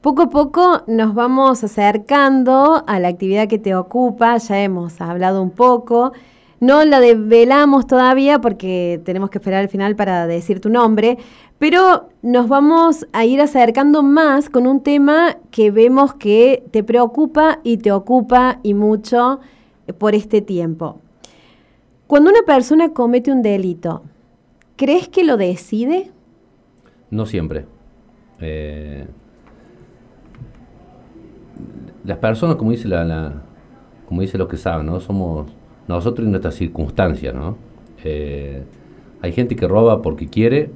Poco a poco nos vamos acercando a la actividad que te ocupa, ya hemos hablado un poco. No la develamos todavía porque tenemos que esperar al final para decir tu nombre, pero nos vamos a ir acercando más con un tema que vemos que te preocupa y te ocupa y mucho por este tiempo. Cuando una persona comete un delito, ¿crees que lo decide? No siempre. Eh, las personas, como dice la, como dice que saben, ¿no? Somos nosotros y nuestras circunstancias, ¿no? Eh, hay gente que roba porque quiere,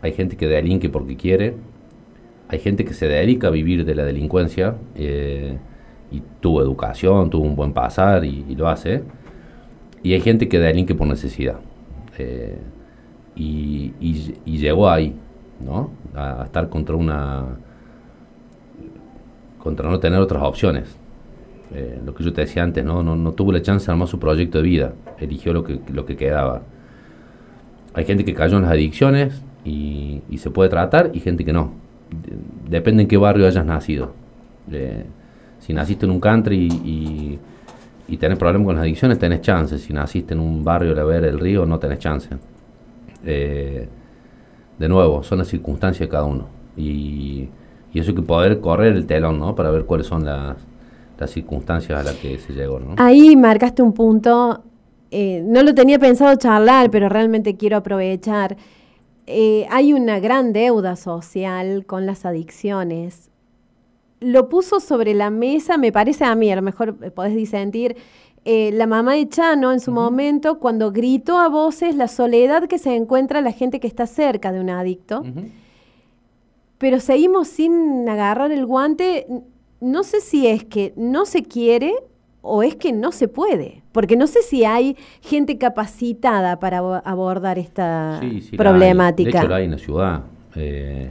hay gente que delinque porque quiere, hay gente que se dedica a vivir de la delincuencia eh, y tuvo educación, tuvo un buen pasar y, lo hace, y hay gente que delinque por necesidad. Eh, y, y- llegó ahí, ¿no? A estar contra una. contra no tener otras opciones. Eh, lo que yo te decía antes, ¿no? No, no tuvo la chance de armar su proyecto de vida, eligió lo que, lo que quedaba. Hay gente que cayó en las adicciones y, se puede tratar, y gente que no. De- depende en qué barrio hayas nacido. Eh, si naciste en un country y, y, tenés problemas con las adicciones, tenés chance. Si naciste en un barrio de la vera del río, no tenés chance. Eh, de nuevo, son las circunstancias de cada uno. Y, y eso que poder correr el telón, ¿no? Para ver cuáles son las, las circunstancias a las que se llegó, ¿no? Ahí marcaste un punto, eh, no lo tenía pensado charlar, pero realmente quiero aprovechar. Eh, hay una gran deuda social con las adicciones. Lo puso sobre la mesa, me parece a mí, a lo mejor eh, podés disentir, eh, la mamá de Chano en su momento cuando gritó a voces la soledad que se encuentra la gente que está cerca de un adicto pero seguimos sin agarrar el guante. No sé si es que no se quiere o es que no se puede, porque no sé si hay gente capacitada para abo- abordar esta Sí, sí, la hay. problemática. De hecho, la hay en la ciudad. Eh,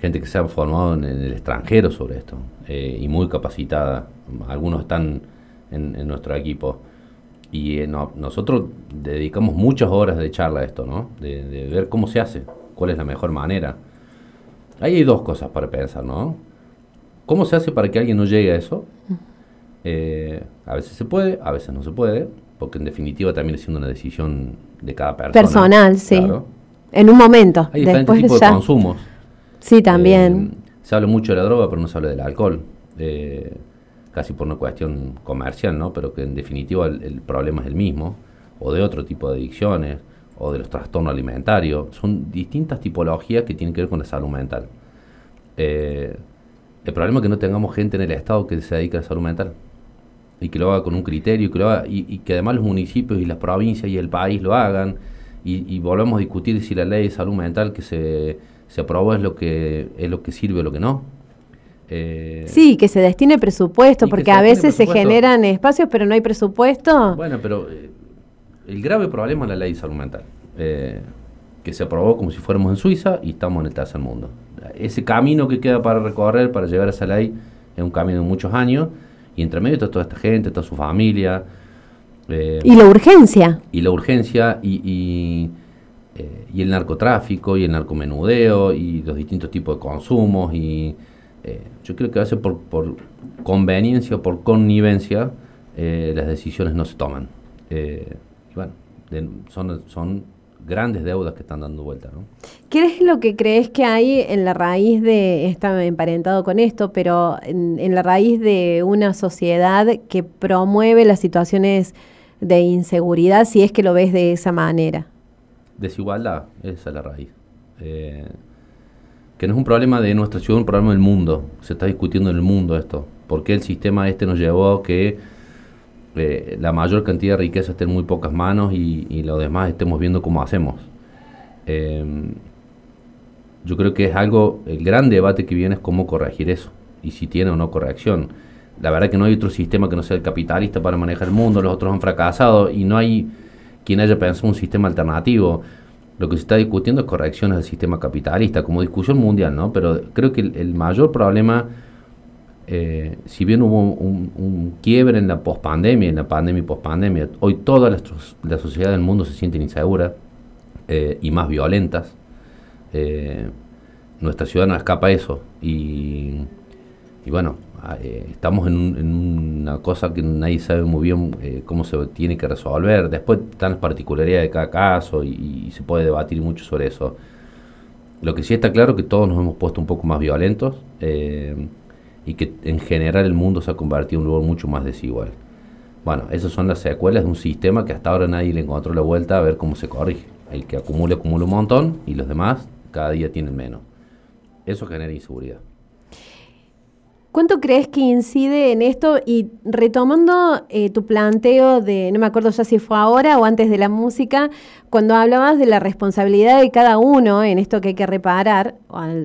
gente que se ha formado en, en el extranjero sobre esto eh, y muy capacitada. Algunos están en, en nuestro equipo. Y eh, no- nosotros dedicamos muchas horas de charla a esto, ¿no? De, de ver cómo se hace, cuál es la mejor manera. Ahí hay dos cosas para pensar, ¿no? ¿Cómo se hace para que alguien no llegue a eso? Eh, a veces se puede, a veces no se puede, porque en definitiva también es siendo una decisión de cada persona. Personal, sí. Claro. En un momento. Hay diferentes Después tipos ya. de consumos. Sí, también. Eh, se habla mucho de la droga, pero no se habla del alcohol. Eh, casi por una cuestión comercial, ¿no? Pero que en definitiva el, el problema es el mismo. O de otro tipo de adicciones, o de los trastornos alimentarios. Son distintas tipologías que tienen que ver con la salud mental. Eh, El problema es que no tengamos gente en el Estado que se dedique a la salud mental y que lo haga con un criterio que lo haga, y, y que además los municipios y las provincias y el país lo hagan y, y volvemos a discutir si la ley de salud mental que se, se aprobó es lo que es lo que sirve o lo que no. Eh, Sí, que se destine presupuesto, porque a veces se generan espacios, pero no hay presupuesto. Bueno, pero eh, el grave problema es la ley de salud mental, eh, que se aprobó como si fuéramos en Suiza y estamos en el tercer mundo. Ese camino que queda para recorrer, para llegar a esa ley, es un camino de muchos años, y entre medio está toda esta gente, está su familia, eh, Y la urgencia. y la urgencia, y, y, eh, y el narcotráfico, y el narcomenudeo, y los distintos tipos de consumos, y eh, yo creo que a veces por, por conveniencia o por connivencia las decisiones no se toman. Y bueno, de- son, son grandes deudas que están dando vuelta, ¿no? ¿Qué es lo que crees que hay en la raíz de, está emparentado con esto, pero en, en la raíz de una sociedad que promueve las situaciones de inseguridad, si es que lo ves de esa manera? Desigualdad, esa es la raíz. Eh, que no es un problema de nuestra ciudad, un problema del mundo. Se está discutiendo en el mundo esto. ¿Por qué el sistema este nos llevó a que eh, la mayor cantidad de riqueza esté en muy pocas manos y, y lo demás estemos viendo cómo hacemos? Eh, yo creo que es algo, el gran debate que viene es cómo corregir eso y si tiene o no corrección. La verdad que no hay otro sistema que no sea el capitalista para manejar el mundo, los otros han fracasado y no hay quien haya pensado un sistema alternativo. Lo que se está discutiendo es correcciones del sistema capitalista como discusión mundial, ¿no? Pero creo que el, el mayor problema, eh, si bien hubo un, quiebre en la pospandemia, en la pandemia y pospandemia, hoy toda la, la sociedad del mundo se sienten inseguras eh, y más violentas. Eh, nuestra ciudad no escapa a eso y, y bueno, a- eh, estamos en, un- en una cosa que nadie sabe muy bien cómo se tiene que resolver. Después están las particularidades de cada caso y, se puede debatir mucho sobre eso. Lo que sí está claro es que todos nos hemos puesto un poco más violentos y que en general el mundo se ha convertido en un lugar mucho más desigual. Bueno, esas son las secuelas de un sistema que hasta ahora nadie le encontró la vuelta a ver cómo se corrige. El que acumula, acumula un montón y los demás cada día tienen menos. Eso genera inseguridad. ¿Cuánto crees que incide en esto? Y retomando eh, tu planteo de, no me acuerdo ya si fue ahora o antes de la música, cuando hablabas de la responsabilidad de cada uno en esto que hay que reparar,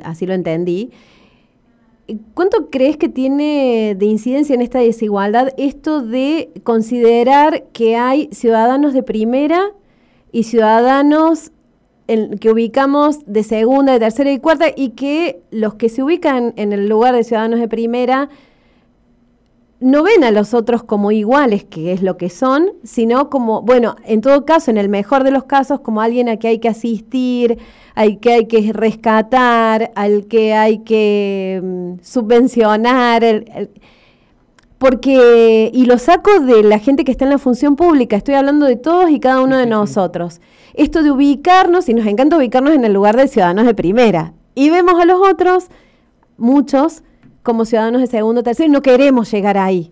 así lo entendí, ¿cuánto crees que tiene de incidencia en esta desigualdad esto de considerar que hay ciudadanos de primera y ciudadanos en- que ubicamos de segunda, de tercera y cuarta, y que los que se ubican en el lugar de ciudadanos de primera no ven a los otros como iguales, que es lo que son, sino como, bueno, en todo caso, en el mejor de los casos, como alguien a que hay que asistir, al que hay que rescatar, al que hay que mm, subvencionar, el- el- porque, y lo saco de la gente que está en la función pública, estoy hablando de todos y cada uno de nosotros. Esto de ubicarnos, y nos encanta ubicarnos en el lugar de ciudadanos de primera, y vemos a los otros, muchos, como ciudadanos de segundo o tercero, y no queremos llegar ahí.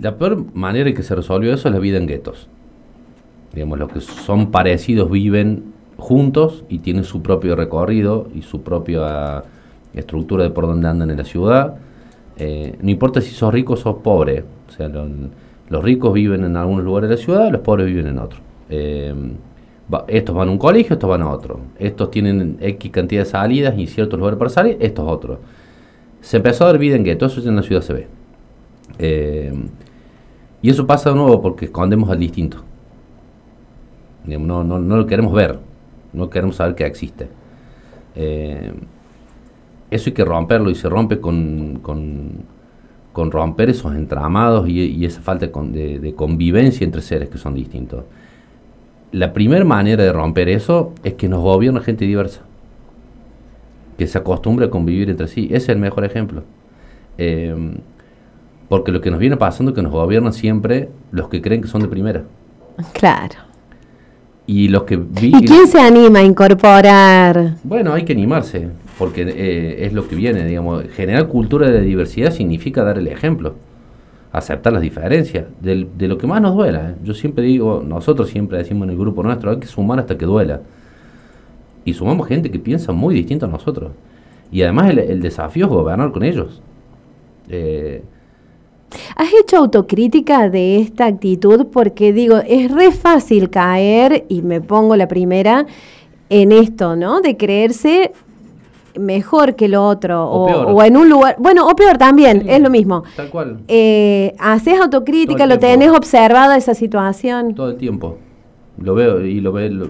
La peor manera en que se resolvió eso es la vida en guetos. Digamos, los que son parecidos viven juntos y tienen su propio recorrido y su propia estructura de por dónde andan en la ciudad. Eh, no importa si sos rico o sos pobre. O sea, lo- los ricos viven en algunos lugares de la ciudad, los pobres viven en otros. Eh, va- estos van a un colegio, estos van a otro. Estos tienen X cantidad de salidas y ciertos lugares para salir, estos otros. Se empezó a dar vida en guetos, eso en la ciudad se ve. Eh, y eso pasa de nuevo porque escondemos al distinto. No, no, no lo queremos ver, no queremos saber que existe. Eh, eso hay que romperlo y se rompe con, con, con romper esos entramados y, esa falta de convivencia entre seres que son distintos. La primera manera de romper eso es que nos gobierna gente diversa, que se acostumbre a convivir entre sí. Ese es el mejor ejemplo. Eh, porque lo que nos viene pasando es que nos gobiernan siempre los que creen que son de primera. Claro. Y los que vi- ¿Y quién se anima a incorporar? Bueno, hay que animarse, porque eh, es lo que viene, digamos. Generar cultura de diversidad significa dar el ejemplo, aceptar las diferencias, del- de lo que más nos duela. ¿eh? Yo siempre digo, nosotros siempre decimos en el grupo nuestro, hay que sumar hasta que duela. Y sumamos gente que piensa muy distinto a nosotros. Y además el, el desafío es gobernar con ellos. Eh, ¿Has hecho autocrítica de esta actitud? Porque digo, es re fácil caer, y me pongo la primera, en esto, ¿no? De creerse mejor que lo otro, O o, o en un lugar, bueno, o peor también, Sí, es lo mismo. Tal cual. Eh, ¿Haces autocrítica? ¿Lo tenés observado esa situación? Todo el tiempo. Lo veo y lo veo. lo-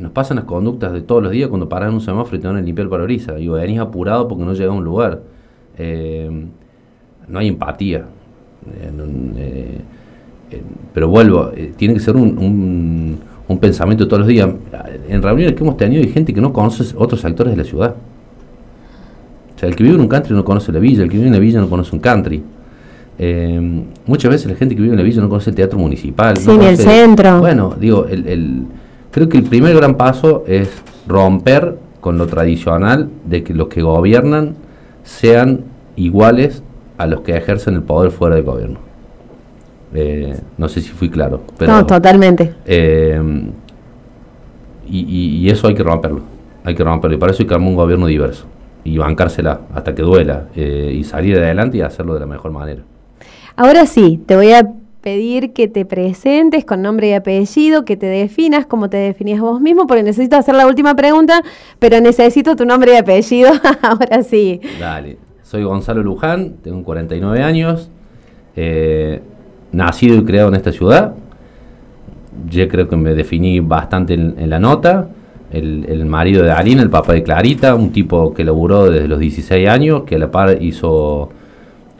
nos pasan las conductas de todos los días cuando paras en un semáforo y te van a limpiar el parabrisas. Y venís apurado porque no llega a un lugar. Eh, no hay empatía. Eh, eh, pero vuelvo, tiene que ser un, un, un pensamiento todos los días. En reuniones que hemos tenido hay gente que no conoce otros sectores de la ciudad. O sea, el que vive en un country no conoce la villa, el que vive en la villa no conoce un country. Muchas veces la gente que vive en la villa no conoce el teatro municipal. Sí, no ni el centro. Bueno, digo, el, el- creo que el primer gran paso es romper con lo tradicional de que los que gobiernan sean iguales a los que ejercen el poder fuera del gobierno. Eh, no sé si fui claro, pero no, totalmente. eh, y, y- y eso hay que romperlo. Hay que romperlo. Y para eso hay que armar un gobierno diverso. Y bancársela hasta que duela. eh, y salir adelante y hacerlo de la mejor manera. Ahora sí, te voy a pedir que te presentes con nombre y apellido, que te definas como te definías vos mismo, porque necesito hacer la última pregunta, pero necesito tu nombre y apellido. Ahora sí. Dale. Soy Gonzalo Luján, tengo 49 años. eh, nacido y criado en esta ciudad. Yo creo que me definí bastante en, la nota. El, marido de Alina, el papá de Clarita, un tipo que laburó desde los 16 años, que a la par hizo,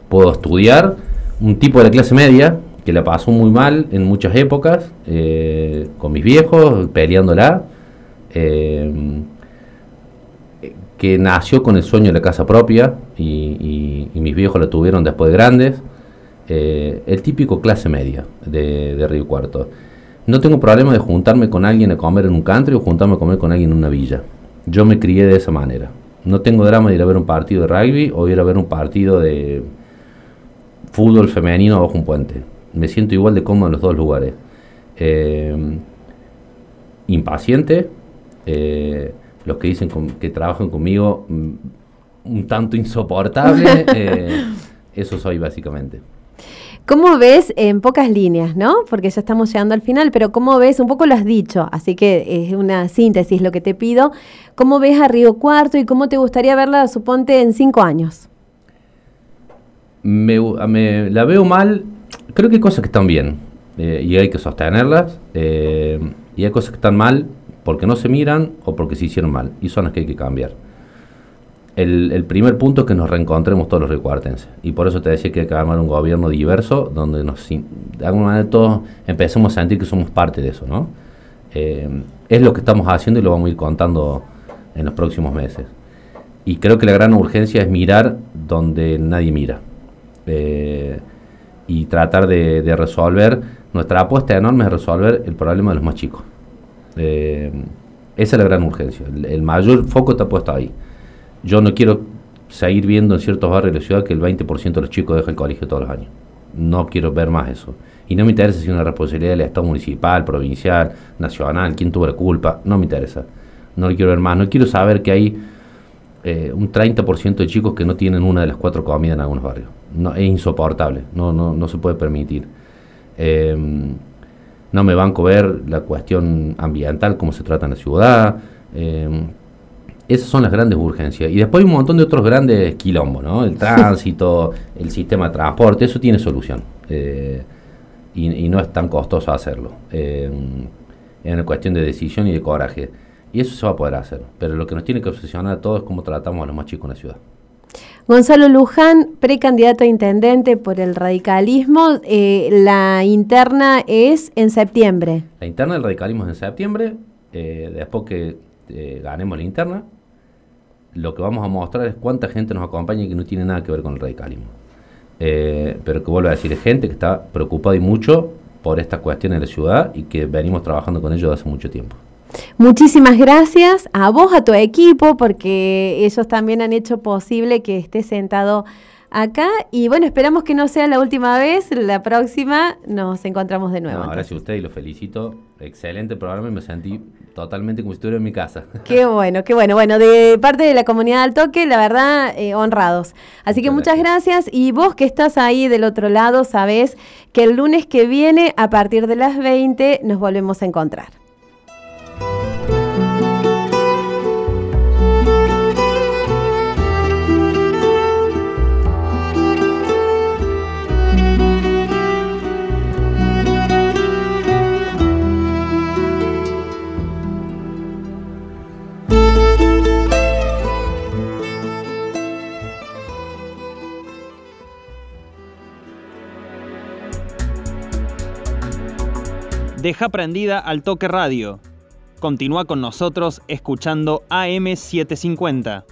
pudo estudiar. Un tipo de la clase media, que la pasó muy mal en muchas épocas, eh, con mis viejos, peleándola. Eh, que nació con el sueño de la casa propia y, mis viejos la tuvieron después de grandes. Eh, el típico clase media de, de Río Cuarto. No tengo problema de juntarme con alguien a comer en un country o juntarme a comer con alguien en una villa. Yo me crié de esa manera. No tengo drama de ir a ver un partido de rugby o ir a ver un partido de fútbol femenino bajo un puente. Me siento igual de cómodo en los dos lugares. Eh, impaciente. eh, los que dicen con- que trabajan conmigo, mm, un tanto insoportable. eh, eso soy básicamente. ¿Cómo ves en pocas líneas, no? Porque ya estamos llegando al final, pero ¿cómo ves? Un poco lo has dicho, así que es una síntesis lo que te pido. ¿Cómo ves a Río Cuarto y cómo te gustaría verla, suponte, en cinco años? Me- la veo mal. Creo que hay cosas que están bien eh, y hay que sostenerlas. eh, y hay cosas que están mal porque no se miran o porque se hicieron mal. Y son las que hay que cambiar. El, el primer punto es que nos reencontremos todos los recuartenses. Y por eso te decía que hay que armar un gobierno diverso donde nos, de alguna manera todos empecemos a sentir que somos parte de eso. ¿no? Eh, es lo que estamos haciendo y lo vamos a ir contando en los próximos meses. Y creo que la gran urgencia es mirar donde nadie mira. Eh, y tratar de, resolver, nuestra apuesta enorme es resolver el problema de los más chicos. Eh, esa es la gran urgencia. El, el mayor foco está puesto ahí. Yo no quiero seguir viendo en ciertos barrios de la ciudad que el 20% de los chicos deja el colegio todos los años. No quiero ver más eso. Y no me interesa si es una responsabilidad del Estado municipal, provincial, nacional, quién tuvo la culpa. No me interesa. No lo quiero ver más. No quiero saber que hay eh, un 30% de chicos que no tienen una de las cuatro comidas en algunos barrios. No, es insoportable. No, no, no se puede permitir. Eh, no me banco ver la cuestión ambiental, cómo se trata en la ciudad. eh, esas son las grandes urgencias. Y después hay un montón de otros grandes quilombos, ¿no? El tránsito, el sistema de transporte, eso tiene solución. Eh, y, y no es tan costoso hacerlo. Es una cuestión de decisión y de coraje. Y eso se va a poder hacer. Pero lo que nos tiene que obsesionar a todos es cómo tratamos a los más chicos en la ciudad. Gonzalo Luján, precandidato a intendente por el radicalismo. eh, la interna es en septiembre. La interna del radicalismo es en septiembre. eh, después que eh, ganemos la interna, lo que vamos a mostrar es cuánta gente nos acompaña y que no tiene nada que ver con el radicalismo. Pero que vuelvo a decir, es gente que está preocupada y mucho por esta cuestión en la ciudad y que venimos trabajando con ellos hace mucho tiempo. Muchísimas gracias a vos, a tu equipo, porque ellos también han hecho posible que estés sentado acá y bueno, esperamos que no sea la última vez, la próxima nos encontramos de nuevo. No, gracias a usted y lo felicito. Excelente programa y me sentí totalmente como si estuviera en mi casa. Qué bueno, qué bueno. Bueno, de parte de la comunidad del toque, la verdad, eh, honrados. Así que Muchas muchas gracias. Y vos que estás ahí del otro lado, sabés que el lunes que viene, a partir de las 20, nos volvemos a encontrar. Deja prendida al toque radio. Continúa con nosotros escuchando AM750.